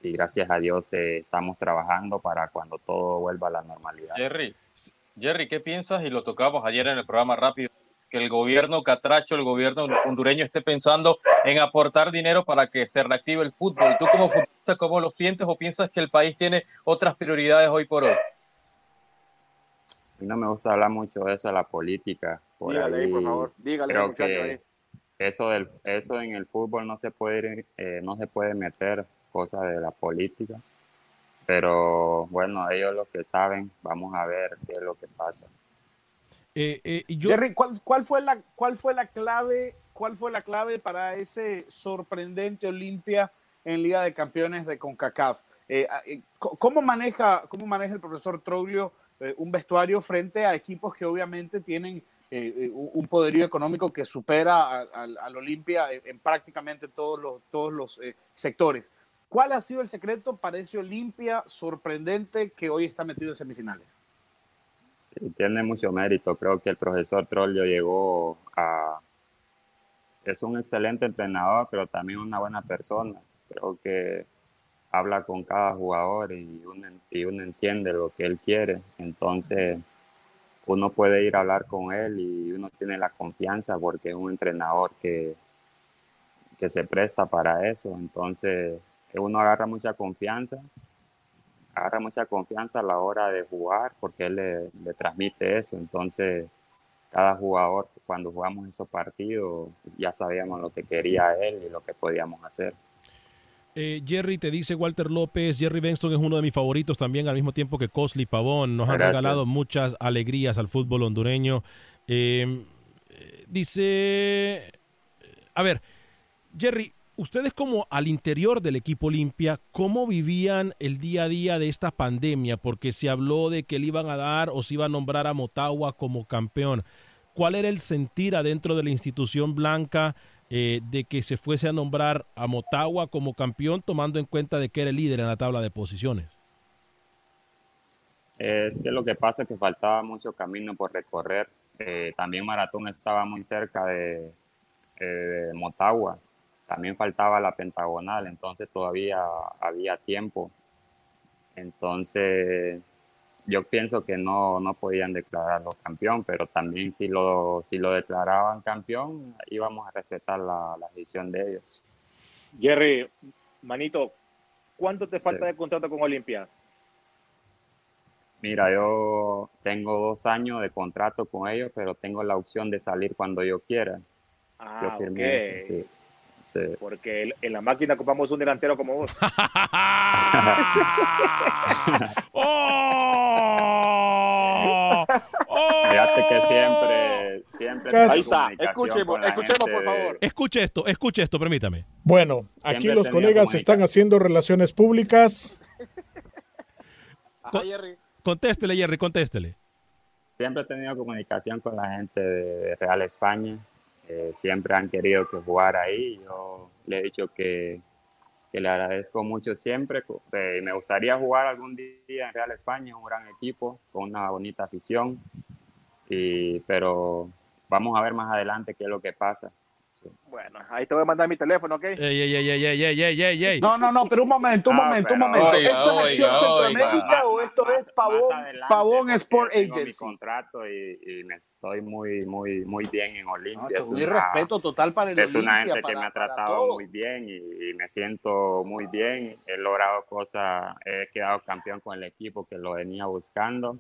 y, y gracias a Dios eh, estamos trabajando para cuando todo vuelva a la normalidad. Jerry, Jerry, ¿qué piensas? Y lo tocamos ayer en el programa rápido, que el gobierno catracho, el gobierno hondureño esté pensando en aportar dinero para que se reactive el fútbol. Tú como futbolista ¿Cómo lo sientes o piensas que el país tiene otras prioridades hoy por hoy? A mí no me gusta hablar mucho de eso de la política. Por Dígale ahí, por favor. Dígale, creo muchacho, que ahí. Eso del eso en el fútbol no se puede eh, no se puede meter cosas de la política. Pero bueno, ellos lo que saben, vamos a ver qué es lo que pasa. Eh, eh, y yo, Jerry, ¿cuál, cuál fue la, ¿cuál fue la clave? ¿Cuál fue la clave para ese sorprendente Olimpia en Liga de Campeones de CONCACAF? Eh, eh, co- ¿cómo, maneja, ¿Cómo maneja el profesor Troglio eh, un vestuario frente a equipos que obviamente tienen eh, eh, un poderío económico que supera al- Olimpia en, en prácticamente todos los, todos los eh, sectores? ¿Cuál ha sido el secreto para ese Olimpia sorprendente que hoy está metido en semifinales? Sí, tiene mucho mérito. Creo que el profesor Trollio llegó a... Es un excelente entrenador, pero también una buena persona. Creo que habla con cada jugador y uno entiende lo que él quiere. Entonces, uno puede ir a hablar con él y uno tiene la confianza porque es un entrenador que, que se presta para eso. Entonces, uno agarra mucha confianza agarra mucha confianza a la hora de jugar porque él le, le transmite eso. Entonces, cada jugador, cuando jugamos esos partidos, ya sabíamos lo que quería él y lo que podíamos hacer. Eh, Jerry te dice Walter López, Jerry Benston es uno de mis favoritos también, al mismo tiempo que Cosley Pavón. Nos han regalado muchas alegrías al fútbol hondureño. Eh, eh, dice, a ver, Jerry, ustedes como al interior del equipo Olimpia, ¿cómo vivían el día a día de esta pandemia? Porque se habló de que le iban a dar o se iba a nombrar a Motagua como campeón. ¿Cuál era el sentir adentro de la institución blanca eh, de que se fuese a nombrar a Motagua como campeón, tomando en cuenta de que era el líder en la tabla de posiciones? Es que lo que pasa es que faltaba mucho camino por recorrer. Eh, también Maratón estaba muy cerca eh, de Motagua. También faltaba la pentagonal, entonces todavía había tiempo. Entonces, yo pienso que no, no podían declararlo campeón, pero también si lo, si lo declaraban campeón, íbamos a respetar la, la decisión de ellos. Jerry, manito, ¿cuánto te falta Sí. de contrato con Olimpia? Mira, yo tengo dos años de contrato con ellos, pero tengo la opción de salir cuando yo quiera. Ah, yo firmé ok. eso, sí. Sí. Porque el- en la máquina ocupamos un delantero como vos. ¡Oh! Fíjate que siempre, siempre tengo Ahí está, escuchemos, con escuchemos, por favor. Escuche esto, escuche esto, permítame. Bueno, aquí Siempre los colegas están haciendo relaciones públicas. Ajá, Jerry. Contéstele, Jerry, contéstele. Siempre he tenido comunicación con la gente de Real España. Eh, siempre han querido que jugara ahí. Yo le he dicho que, que le agradezco mucho siempre. eh, me gustaría jugar algún día en Real España, un gran equipo, con una bonita afición. Y, pero vamos a ver más adelante qué es lo que pasa. Bueno, ahí te voy a mandar mi teléfono, ¿ok? Ey, ey, ey, ey, ey, ey, ey, ey. No, no, no, pero un momento, un ah, momento, un momento. Oiga, ¿Esto oiga, es Acción oiga, Centroamérica o esto más, es Pavón, adelante, Pavón Sport tengo Agency? Mi contrato y, y, me estoy muy, muy, muy bien en Olimpia. No, es respeto total para el Es una gente para, que me ha tratado muy bien y, y, me siento muy bien. He logrado cosas, he quedado campeón con el equipo que lo venía buscando.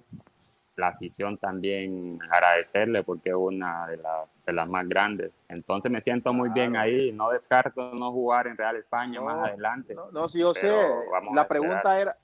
La afición también agradecerle porque es una de las de las más grandes. Entonces me siento muy bien ahí. No descarto no jugar en Real España No, más adelante. No, no, sí, yo sé. La pregunta era,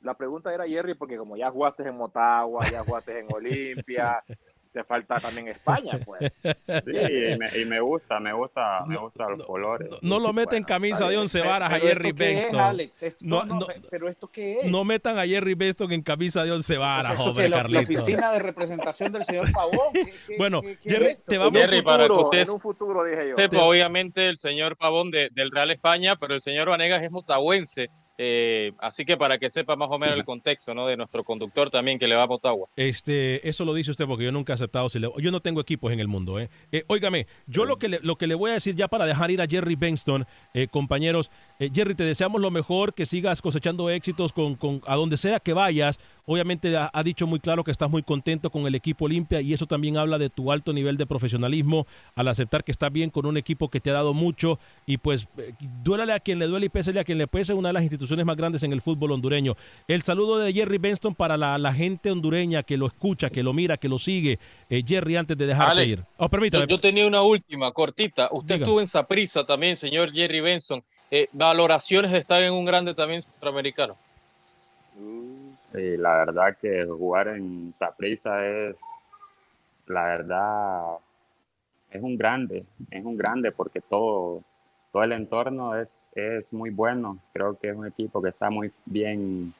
la pregunta era, Jerry, porque como ya jugaste en Motagua, ya jugaste en Olimpia, te falta también España, pues. Sí, y me, y me gusta, me gusta, me gustan los colores. No lo meten Bueno, camisa de once varas a Jerry ¿esto qué es, Benston. Alex? Esto- No, no, no, pe- pero esto qué es? no metan a Jerry Benston en camisa de once varas, ¿Esto hombre, qué, la, la oficina de representación del señor Pavón. ¿Qué- qué- Bueno, qué- qué Jerry, es te vamos- Jerry, para que usted en un futuro, dije yo. sepa, obviamente el señor Pavón de- del Real España, pero el señor Vanegas es motahuense, eh, así que para que sepa más o menos el contexto, ¿no? De nuestro conductor también que le va a Motagua. Este, eso lo dice usted porque yo nunca he aceptado. si le- yo no tengo equipos en el mundo. ¿eh? Eh, óigame, yo lo que, le, lo que le voy a decir ya para dejar ir a Jerry Benston, eh, compañeros, Eh, Jerry, te deseamos lo mejor, que sigas cosechando éxitos con, con a donde sea que vayas. Obviamente ha, ha dicho muy claro que estás muy contento con el equipo Olimpia y eso también habla de tu alto nivel de profesionalismo al aceptar que estás bien con un equipo que te ha dado mucho y pues eh, duélale a quien le duele y pésele a quien le pese, una de las instituciones más grandes en el fútbol hondureño. El saludo de Jerry Benston para la, la gente hondureña que lo escucha, que lo mira, que lo sigue. Eh, Jerry, antes de dejarte ir. Oh, permítame. Yo, yo tenía una última, cortita. Usted Diga. estuvo en Saprissa también, señor Jerry Benson. Eh, valoraciones estar en un grande también centroamericano. Y la verdad que jugar en Saprissa es, la verdad, es un grande, es un grande porque todo, todo el entorno es, es muy bueno. Creo que es un equipo que está muy bien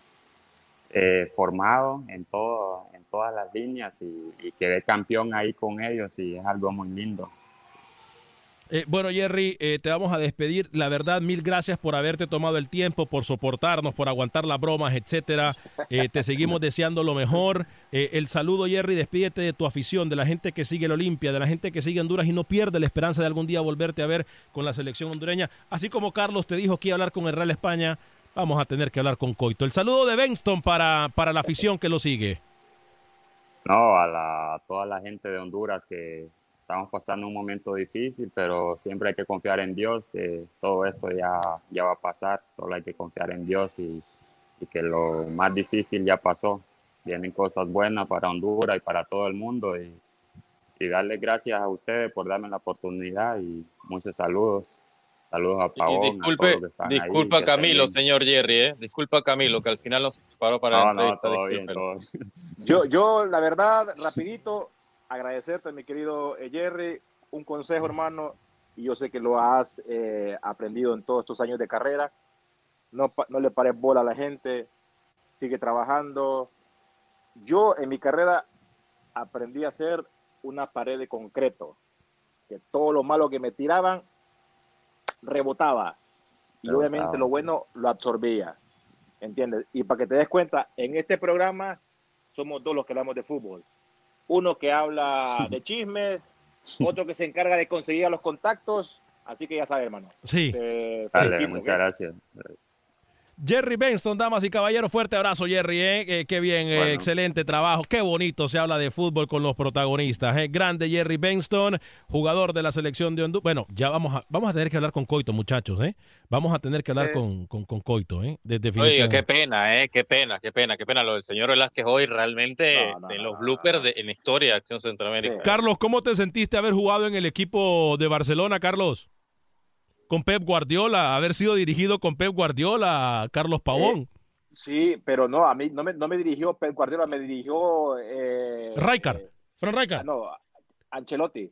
eh, formado en, todo, en todas las líneas y, y quedé campeón ahí con ellos y es algo muy lindo. Eh, bueno, Jerry, eh, te vamos a despedir. La verdad, mil gracias por haberte tomado el tiempo, por soportarnos, por aguantar las bromas, etcétera. Eh, te seguimos deseando lo mejor. El saludo, Jerry, despídete de tu afición, de la gente que sigue el Olimpia, de la gente que sigue Honduras y no pierde la esperanza de algún día volverte a ver con la selección hondureña. Así como Carlos te dijo que iba a hablar con el Real España, vamos a tener que hablar con Coito. El saludo de Benston para, para la afición que lo sigue. No, a, la, a toda la gente de Honduras que estamos pasando un momento difícil, pero siempre hay que confiar en Dios, que todo esto ya, ya va a pasar, solo hay que confiar en Dios y, y que lo más difícil ya pasó. Vienen cosas buenas para Honduras y para todo el mundo y, y darles gracias a ustedes por darme la oportunidad y muchos saludos. Saludos a Y Pavón, a disculpe, todos los que están ahí, disculpa que estén Camilo, señor Jerry, ¿eh? Disculpa Camilo, que al final nos paró para la No, no, entrevista. todo bien, todo Yo, yo, la verdad, rapidito, agradecerte, mi querido eh, Jerry, un consejo, hermano, y yo sé que lo has eh, aprendido en todos estos años de carrera. No, no le pares bola a la gente, sigue trabajando. Yo en mi carrera aprendí a hacer una pared de concreto, que todo lo malo que me tiraban rebotaba. Y Rebotaba, obviamente lo bueno lo absorbía. ¿Entiendes? Y para que te des cuenta, en este programa somos dos los que hablamos de fútbol. Uno que habla de chismes, otro que se encarga de conseguir a los contactos. Así que ya sabes, hermano. Sí. Dale, muchas gracias. Jerry Benston, damas y caballeros, fuerte abrazo, Jerry. ¿eh? Eh, qué bien, eh, Bueno. excelente trabajo. Qué bonito se habla de fútbol con los protagonistas. ¿eh? Grande Jerry Benston, jugador de la selección de Honduras. Bueno, ya vamos a, vamos a tener que hablar con Coito, muchachos. ¿eh? Vamos a tener que hablar con, con, con Coito. ¿eh? De- Oiga, qué pena, ¿eh? Qué pena, qué pena, qué pena. Lo del señor Velázquez hoy realmente No, no, de no, los bloopers de, en la historia de Acción Centroamérica. Carlos, ¿cómo te sentiste haber jugado en el equipo de Barcelona, Carlos? Con Pep Guardiola, haber sido dirigido con Pep Guardiola, Carlos Pavón. Sí, pero no, a mí no me, no me dirigió Pep Guardiola, me dirigió... Eh, Rijkaard, eh, Fran ah, Rijkaard. no, Ancelotti.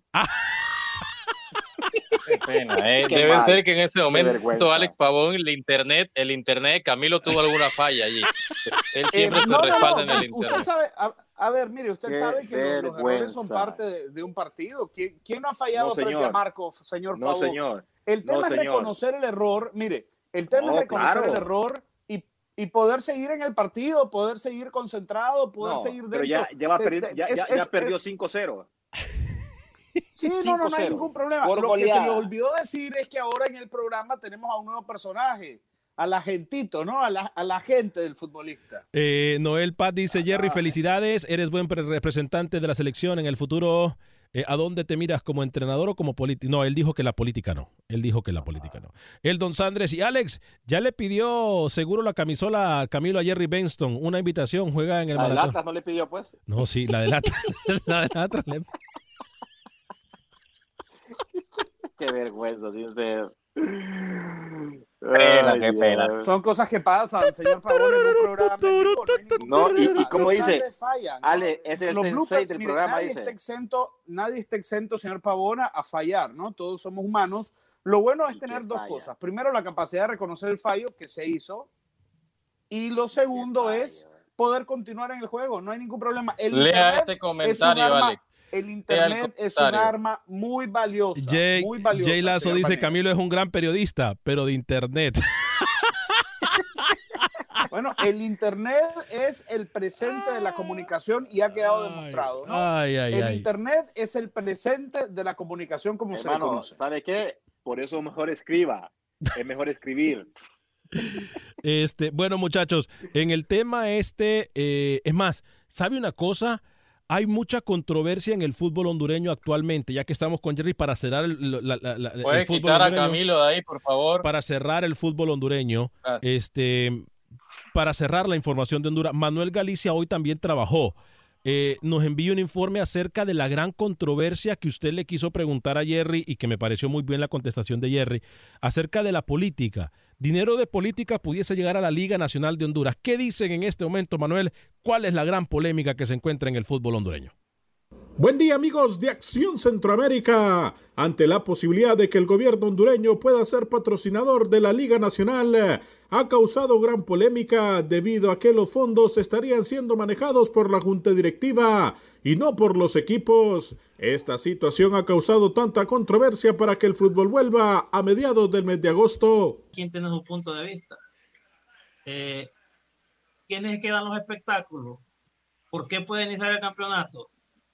Qué pena, ¿eh? Qué Debe mal, ser que en ese momento. Alex Pavón, el internet, el internet Camilo tuvo alguna falla allí. Él siempre Eh, se no, no, respalda no, en el Usted internet. sabe, a, a ver, mire, usted Qué sabe que los, los errores son parte de, de un partido. ¿Quién, quién no ha fallado No, frente a señor. Marco, señor No, Pavón? señor. El tema No, es reconocer el error. Mire, el tema No, es reconocer claro. el error y, y poder seguir en el partido, poder seguir concentrado, poder No, seguir pero dentro. ya, ya, va a perder- ya, es- ya- ya es- perdió es- 5-0. Sí, no, no, no hay 5-0. ningún problema. Por Lo que se le olvidó decir es que ahora en el programa tenemos a un nuevo personaje, al agentito, ¿no? A la, a la gente del futbolista. Eh, Noel Paz dice, Jerry, felicidades, eres buen pre- representante de la selección en el futuro. Eh, ¿A dónde te miras como entrenador o como político? No, él dijo que la política no. Él dijo que la política no. El Don Sandres y Alex, ya le pidió seguro la camisola a Camilo a Jerry Benston, una invitación, juega en el ¿La maratón. Atlas no le pidió, pues? No, sí, la del Atlas. la Atlas le- Qué vergüenza, sincero. Pena, Ay, qué pena. Son cosas que pasan, señor Pavón, en un programa. no y, y como dice. Ale, es el Los sensei bloopers, del mire, programa, nadie dice. está exento, nadie está exento, señor Pavona, a fallar, ¿no? Todos somos humanos. Lo bueno es tener dos falla. cosas. Primero, la capacidad de reconocer el fallo que se hizo. Y lo segundo falla. es poder continuar en el juego. No hay ningún problema. El Lea este es comentario, arma- Alex. El internet es un arma muy valiosa. Jay, muy valiosa. Jay Lazo dice. Camilo es un gran periodista, pero de internet. Bueno, el internet es el presente de la comunicación y ha quedado demostrado. ¿no? Ay, ay, el ay. internet es el presente de la comunicación como se le Hermano, conoce. ¿sabe qué? Por eso mejor escriba. Es mejor escribir. Este, bueno, muchachos, en el tema este, eh, es más, ¿sabe una cosa? Hay mucha controversia en el fútbol hondureño actualmente, ya que estamos con Jerry para cerrar el, la- la- la- el Puede fútbol quitar a hondureño. Camilo de ahí, por favor. Para cerrar el fútbol hondureño, este, para cerrar la información de Honduras, Manuel Galicia hoy también trabajó. Eh, nos envió un informe acerca de la gran controversia que usted le quiso preguntar a Jerry y que me pareció muy bien la contestación de Jerry acerca de la política. Dinero de política pudiese llegar a la Liga Nacional de Honduras. ¿Qué dicen en este momento, Manuel? ¿Cuál es la gran polémica que se encuentra en el fútbol hondureño? Buen día amigos de Acción Centroamérica. Ante la posibilidad de que el gobierno hondureño pueda ser patrocinador de la Liga Nacional, ha causado gran polémica debido a que los fondos estarían siendo manejados por la junta directiva y no por los equipos. Esta situación ha causado tanta controversia para que el fútbol vuelva a mediados del mes de agosto. ¿Quién tiene su punto de vista? Eh, ¿Quiénes quedan los espectáculos? ¿Por qué puede iniciar el campeonato?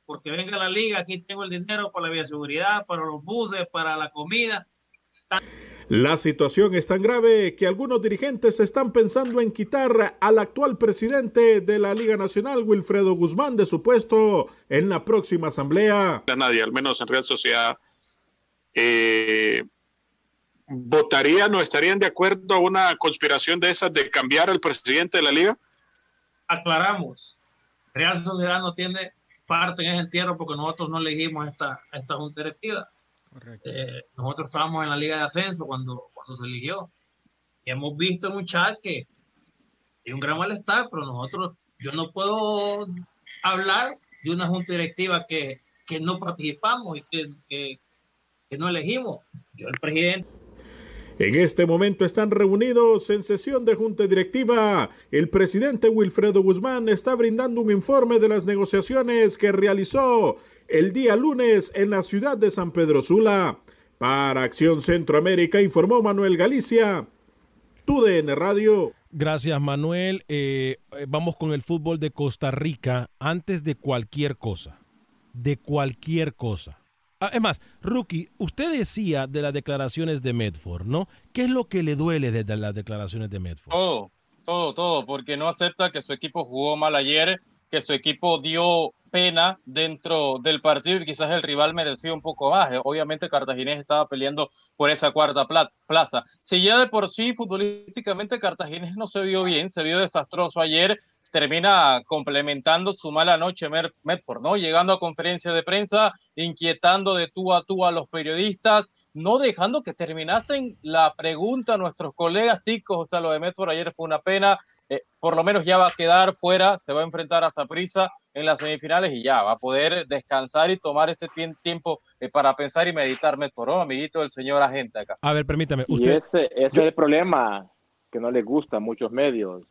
Porque venga la liga, aquí tengo el dinero para la bioseguridad, para los buses, para la comida. La situación es tan grave que algunos dirigentes están pensando en quitar al actual presidente de la Liga Nacional, Wilfredo Guzmán, de su puesto en la próxima asamblea. a nadie, al menos en Real Sociedad, eh, ¿votarían o estarían de acuerdo a una conspiración de esas de cambiar al presidente de la liga? Aclaramos, Real Sociedad no tiene parte en ese entierro porque nosotros no elegimos esta, esta junta directiva. Eh, nosotros estábamos en la Liga de Ascenso cuando, cuando se eligió. Y hemos visto en un chat que hay un gran malestar, pero nosotros, yo no puedo hablar de una junta directiva que, que no participamos y que, que, que no elegimos. Yo, el presidente. En este momento están reunidos en sesión de junta directiva. El presidente Wilfredo Guzmán está brindando un informe de las negociaciones que realizó el día lunes en la ciudad de San Pedro Sula. Para Acción Centroamérica informó Manuel Galicia, TUDN Radio. Gracias, Manuel. Eh, eh, vamos con el fútbol de Costa Rica antes de cualquier cosa. De cualquier cosa. Ah, es más, Rookie, usted decía de las declaraciones de Medford, ¿no? ¿Qué es lo que le duele de las declaraciones de Medford? Todo, todo, todo, porque no acepta que su equipo jugó mal ayer, que su equipo dio pena dentro del partido y quizás el rival merecía un poco más. Eh, Obviamente Cartaginés estaba peleando por esa cuarta pla- plaza. Si ya de por sí futbolísticamente Cartaginés no se vio bien, se vio desastroso ayer, termina complementando su mala noche Medford, ¿no? Llegando a conferencia de prensa, inquietando de tú a tú a los periodistas, no dejando que terminasen la pregunta a nuestros colegas ticos, o sea, lo de Medford ayer fue una pena, eh, por lo menos ya va a quedar fuera, se va a enfrentar a Saprissa en las semifinales y ya va a poder descansar y tomar este tiempo eh, para pensar y meditar Medford, ¿no? Amiguito del señor agente acá. A ver, permítame, Y usted... ese, ese es el problema que no les gusta a muchos medios.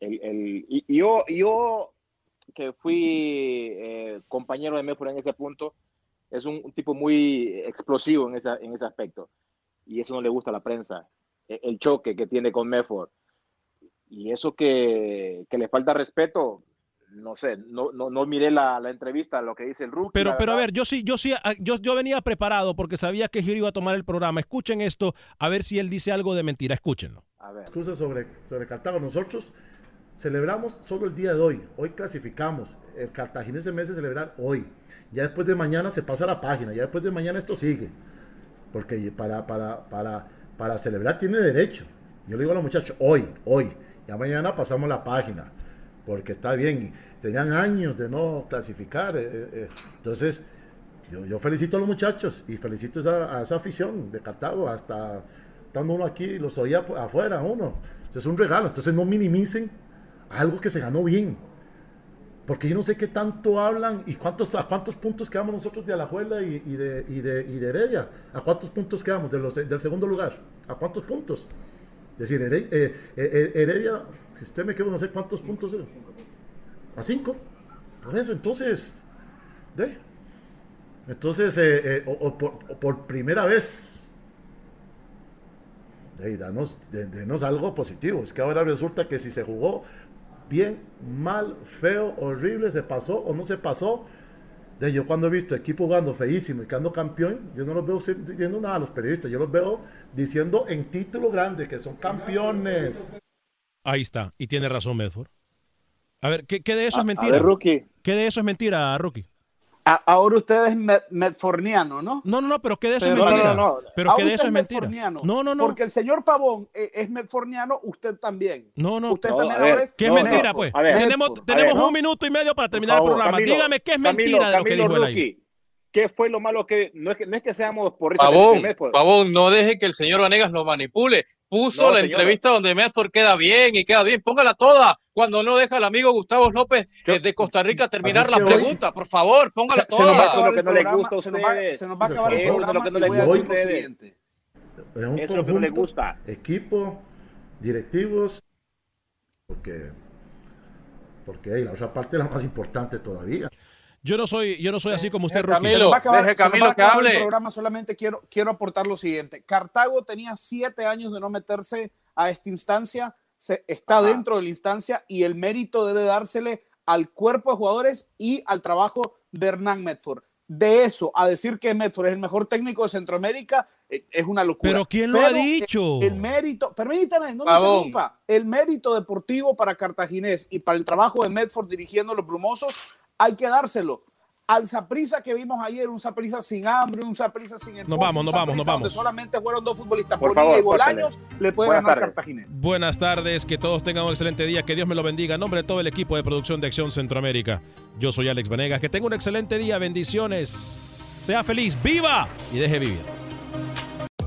El, el- y yo, yo que fui eh, compañero de Medford en ese punto, es un, un tipo muy explosivo en, esa, en ese aspecto. Y eso no le gusta a la prensa. E- El choque que tiene con Medford. Y eso que, que le falta respeto, no sé, no, no, no miré la, la entrevista, lo que dice el rookie. Pero, pero a ver, yo sí, yo sí, ah, yo, yo venía preparado porque sabía que Giro iba a tomar el programa. Escuchen esto, a ver si él dice algo de mentira. Escúchenlo. Excusa sobre, sobre Cartago. Nosotros celebramos solo el día de hoy. Hoy clasificamos. El cartaginense mes se celebrar hoy. Ya después de mañana se pasa la página. Ya después de mañana esto sigue. Porque para, para, para, para celebrar tiene derecho. Yo le digo a los muchachos, hoy, hoy. Ya mañana pasamos la página. Porque está bien. Tenían años de no clasificar. eh, eh, eh. Entonces, yo, felicito a los muchachos y felicito a esa, a esa afición de Cartago. Hasta estando uno aquí, los oía afuera uno. Entonces es un regalo. Entonces no minimicen algo que se ganó bien. Porque yo no sé qué tanto hablan y cuántos, a cuántos puntos quedamos nosotros de Alajuela y, y de, y, de, y de Heredia. ¿A cuántos puntos quedamos de los, del segundo lugar? ¿A cuántos puntos? Es decir, Here- eh, eh, eh, Heredia, si usted me quedó no sé cuántos puntos. es. A cinco. Por eso, entonces, de. Entonces, eh, o- o por, o por primera vez, de, danos, de- denos algo positivo. Es que ahora resulta que si se jugó bien, mal, feo, horrible, se pasó o no se pasó, De yo cuando he visto equipo jugando feísimo y quedando campeón, yo no los veo diciendo nada a los periodistas, yo los veo diciendo en título grande que son campeones. Ahí está, y tiene razón Medford. A ver, ¿qué, qué de eso A- es a mentira? ver, Rookie. ¿Qué de eso es mentira, Rookie? Ahora usted es medforniano, ¿no? No, no, no, pero ¿qué de eso Pero- es mentira? no, no, no. Pero ¿qué de eso es mentira? No, no, no. Porque el señor Pavón eh, es medforniano, usted también. No, no. Usted No, también a ver, ahora es ¿Qué es mentira, pues? Tenemos tenemos un minuto y medio para terminar favor, el programa. Camilo, Dígame qué es Camilo, mentira de lo que Camilo dijo él ahí. ¿Qué fue lo malo que no es que, no es que seamos porristas Pavón, de Medford? Pavón, no deje que el señor Vanegas lo manipule. Puso No, la señor. entrevista donde Medford queda bien y queda bien. Póngala toda. Cuando no deja al amigo Gustavo López eh, de Costa Rica terminar la hoy- pregunta. Por favor, póngala Se- se nos va a toda. acabar lo que el no le programa, gusta a se nos va- ustedes. se nos va a acabar el lo que no gusta a ustedes. Es un Eso es lo que no le conjunto, gusta. Equipo, directivos, porque, porque hey, la otra parte es la más importante todavía. Yo no soy, yo no soy así como usted, Se Rookie. a acabar- deje Camilo que acabar el hable. programa solamente quiero, quiero aportar lo siguiente. Cartago tenía siete años de no meterse a esta instancia, se, está dentro de la instancia y el mérito debe dársele al cuerpo de jugadores y al trabajo de Hernán Medford. De eso a decir que Medford es el mejor técnico de Centroamérica eh, es una locura. Pero ¿quién lo ha Pero, eh, dicho? El, mérito, permítame, no me Pavón. interrumpa. El mérito deportivo para Cartaginés y para el trabajo de Medford dirigiendo los brumosos hay que dárselo. Al Saprisa que vimos ayer, un Saprisa sin hambre, un Saprisa sin Nos vamos, nos vamos, nos vamos. solamente fueron dos futbolistas, Por Bonilla favor, y Bolaños, le puede Buenas ganar tardes. Cartaginés. Buenas tardes, que todos tengan un excelente día, que Dios me lo bendiga. En nombre de todo el equipo de producción de Acción Centroamérica, yo soy Alex Vanegas. Que tenga un excelente día, bendiciones, sea feliz, viva y deje vivir.